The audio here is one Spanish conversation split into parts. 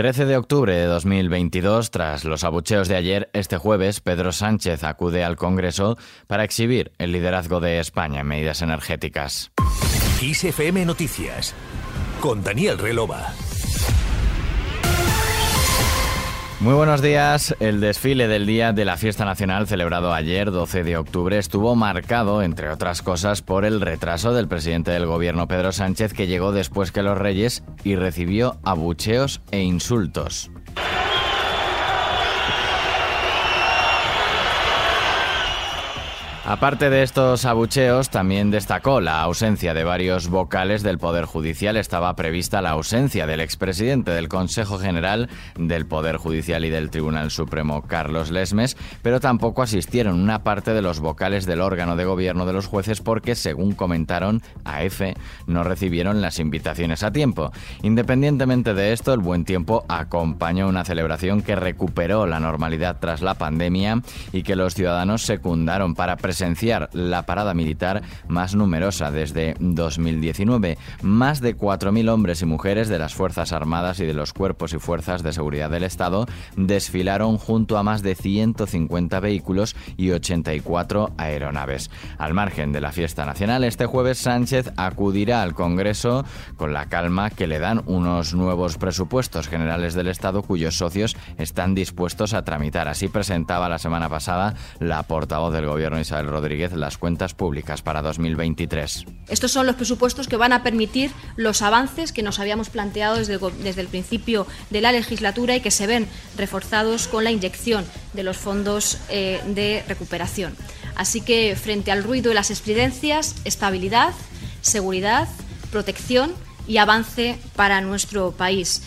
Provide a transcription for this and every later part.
13 de octubre de 2022, tras los abucheos de ayer, este jueves, Pedro Sánchez acude al Congreso para exhibir el liderazgo de España en medidas energéticas. ISFM Noticias con Daniel Relova. Muy buenos días. El desfile del Día de la Fiesta Nacional celebrado ayer, 12 de octubre, estuvo marcado, entre otras cosas, por el retraso del presidente del gobierno Pedro Sánchez, que llegó después que los Reyes y recibió abucheos e insultos. Aparte de estos abucheos, también destacó la ausencia de varios vocales del Poder Judicial. Estaba prevista la ausencia del expresidente del Consejo General del Poder Judicial y del Tribunal Supremo, Carlos Lesmes, pero tampoco asistieron una parte de los vocales del órgano de gobierno de los jueces porque, según comentaron a EFE, no recibieron las invitaciones a tiempo. Independientemente de esto, el buen tiempo acompañó una celebración que recuperó la normalidad tras la pandemia y que los ciudadanos secundaron para presentar presenciar la parada militar más numerosa desde 2019. Más de 4.000 hombres y mujeres de las Fuerzas Armadas y de los cuerpos y fuerzas de seguridad del Estado desfilaron junto a más de 150 vehículos y 84 aeronaves. Al margen de la fiesta nacional, este jueves Sánchez acudirá al Congreso con la calma que le dan unos nuevos presupuestos generales del Estado cuyos socios están dispuestos a tramitar. Así presentaba la semana pasada la portavoz del Gobierno Isabel Rodríguez las cuentas públicas para 2023. Estos son los presupuestos que van a permitir los avances que nos habíamos planteado desde, desde el principio de la legislatura y que se ven reforzados con la inyección de los fondos eh, de recuperación. Así que frente al ruido y las estridencias, estabilidad, seguridad, protección y avance para nuestro país.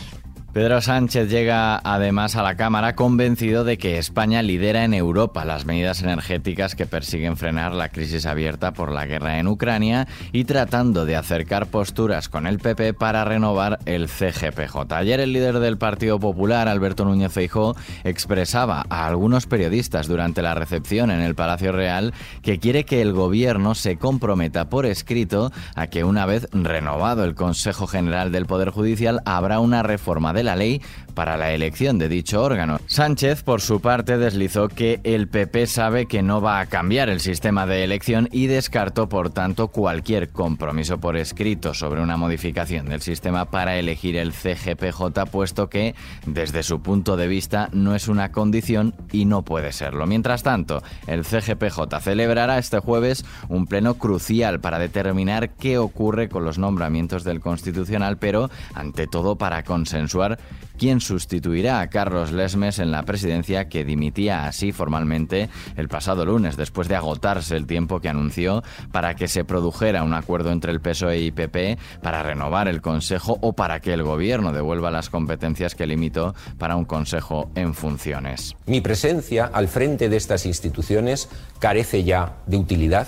Pedro Sánchez llega además a la Cámara convencido de que España lidera en Europa las medidas energéticas que persiguen frenar la crisis abierta por la guerra en Ucrania y tratando de acercar posturas con el PP para renovar el CGPJ. Ayer el líder del Partido Popular, Alberto Núñez Feijó, expresaba a algunos periodistas durante la recepción en el Palacio Real que quiere que el gobierno se comprometa por escrito a que una vez renovado el Consejo General del Poder Judicial habrá una reforma de la ley para la elección de dicho órgano. Sánchez, por su parte, deslizó que el PP sabe que no va a cambiar el sistema de elección y descartó, por tanto, cualquier compromiso por escrito sobre una modificación del sistema para elegir el CGPJ, puesto que, desde su punto de vista, no es una condición y no puede serlo. Mientras tanto, el CGPJ celebrará este jueves un pleno crucial para determinar qué ocurre con los nombramientos del Constitucional, pero ante todo para consensuar quién sustituirá a Carlos Lesmes en la presidencia que dimitía así formalmente el pasado lunes después de agotarse el tiempo que anunció para que se produjera un acuerdo entre el PSOE y PP para renovar el Consejo o para que el gobierno devuelva las competencias que limitó para un Consejo en funciones. Mi presencia al frente de estas instituciones carece ya de utilidad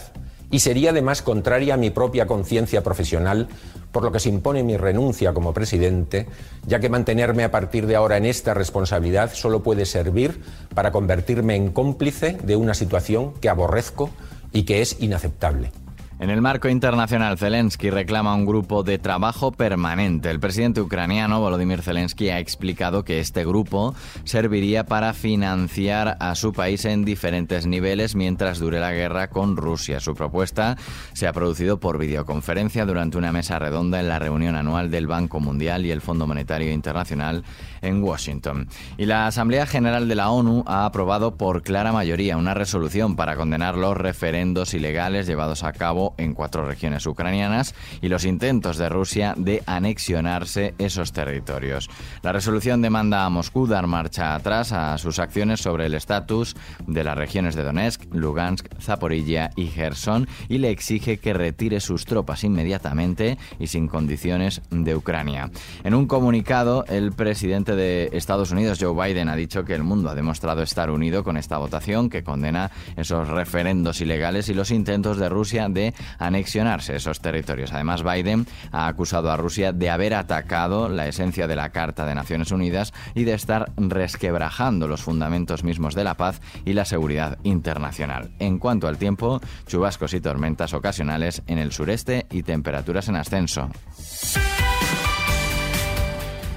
y sería además contraria a mi propia conciencia profesional, por lo que se impone mi renuncia como presidente, ya que mantenerme a partir de ahora en esta responsabilidad solo puede servir para convertirme en cómplice de una situación que aborrezco y que es inaceptable. En el marco internacional, Zelensky reclama un grupo de trabajo permanente. El presidente ucraniano Volodymyr Zelensky ha explicado que este grupo serviría para financiar a su país en diferentes niveles mientras dure la guerra con Rusia. Su propuesta se ha producido por videoconferencia durante una mesa redonda en la reunión anual del Banco Mundial y el Fondo Monetario Internacional en Washington. Y la Asamblea General de la ONU ha aprobado por clara mayoría una resolución para condenar los referendos ilegales llevados a cabo en cuatro regiones ucranianas y los intentos de Rusia de anexionarse esos territorios. La resolución demanda a Moscú dar marcha atrás a sus acciones sobre el estatus de las regiones de Donetsk, Lugansk, Zaporilla y Gerson y le exige que retire sus tropas inmediatamente y sin condiciones de Ucrania. En un comunicado, el presidente de Estados Unidos, Joe Biden, ha dicho que el mundo ha demostrado estar unido con esta votación que condena esos referendos ilegales y los intentos de Rusia de anexionarse esos territorios. Además, Biden ha acusado a Rusia de haber atacado la esencia de la Carta de Naciones Unidas y de estar resquebrajando los fundamentos mismos de la paz y la seguridad internacional. En cuanto al tiempo, chubascos y tormentas ocasionales en el sureste y temperaturas en ascenso.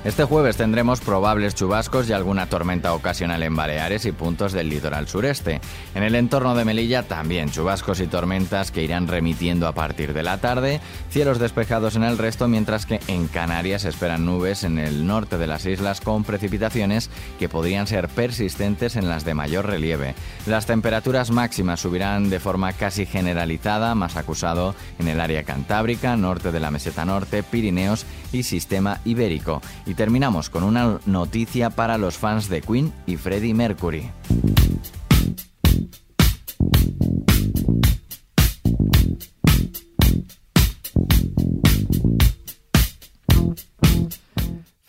Este jueves tendremos probables chubascos y alguna tormenta ocasional en Baleares y puntos del litoral sureste. En el entorno de Melilla también chubascos y tormentas que irán remitiendo a partir de la tarde, cielos despejados en el resto, mientras que en Canarias esperan nubes en el norte de las islas con precipitaciones que podrían ser persistentes en las de mayor relieve. Las temperaturas máximas subirán de forma casi generalizada, más acusado en el área cantábrica, norte de la meseta norte, Pirineos y sistema ibérico. Terminamos con una noticia para los fans de Queen y Freddie Mercury.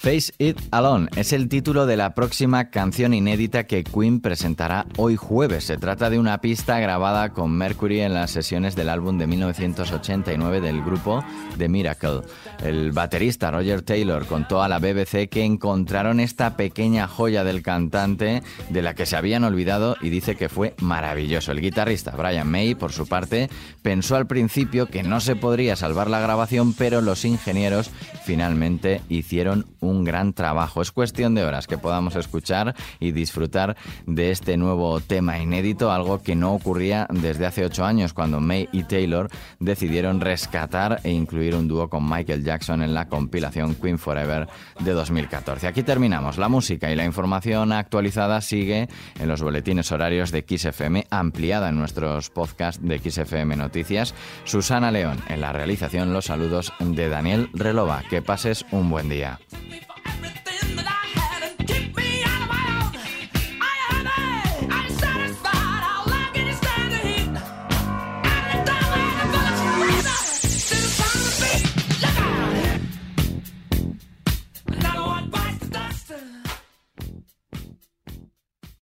Face It Alone es el título de la próxima canción inédita que Queen presentará hoy jueves. Se trata de una pista grabada con Mercury en las sesiones del álbum de 1989 del grupo The Miracle. El baterista Roger Taylor contó a la BBC que encontraron esta pequeña joya del cantante de la que se habían olvidado y dice que fue maravilloso. El guitarrista Brian May, por su parte, pensó al principio que no se podría salvar la grabación, pero los ingenieros finalmente hicieron un un gran trabajo. Es cuestión de horas que podamos escuchar y disfrutar de este nuevo tema inédito, algo que no ocurría desde hace ocho años cuando May y Taylor decidieron rescatar e incluir un dúo con Michael Jackson en la compilación Queen Forever de 2014. Aquí terminamos. La música y la información actualizada sigue en los boletines horarios de XFM, ampliada en nuestros podcasts de XFM Noticias. Susana León en la realización, los saludos de Daniel Relova. Que pases un buen día.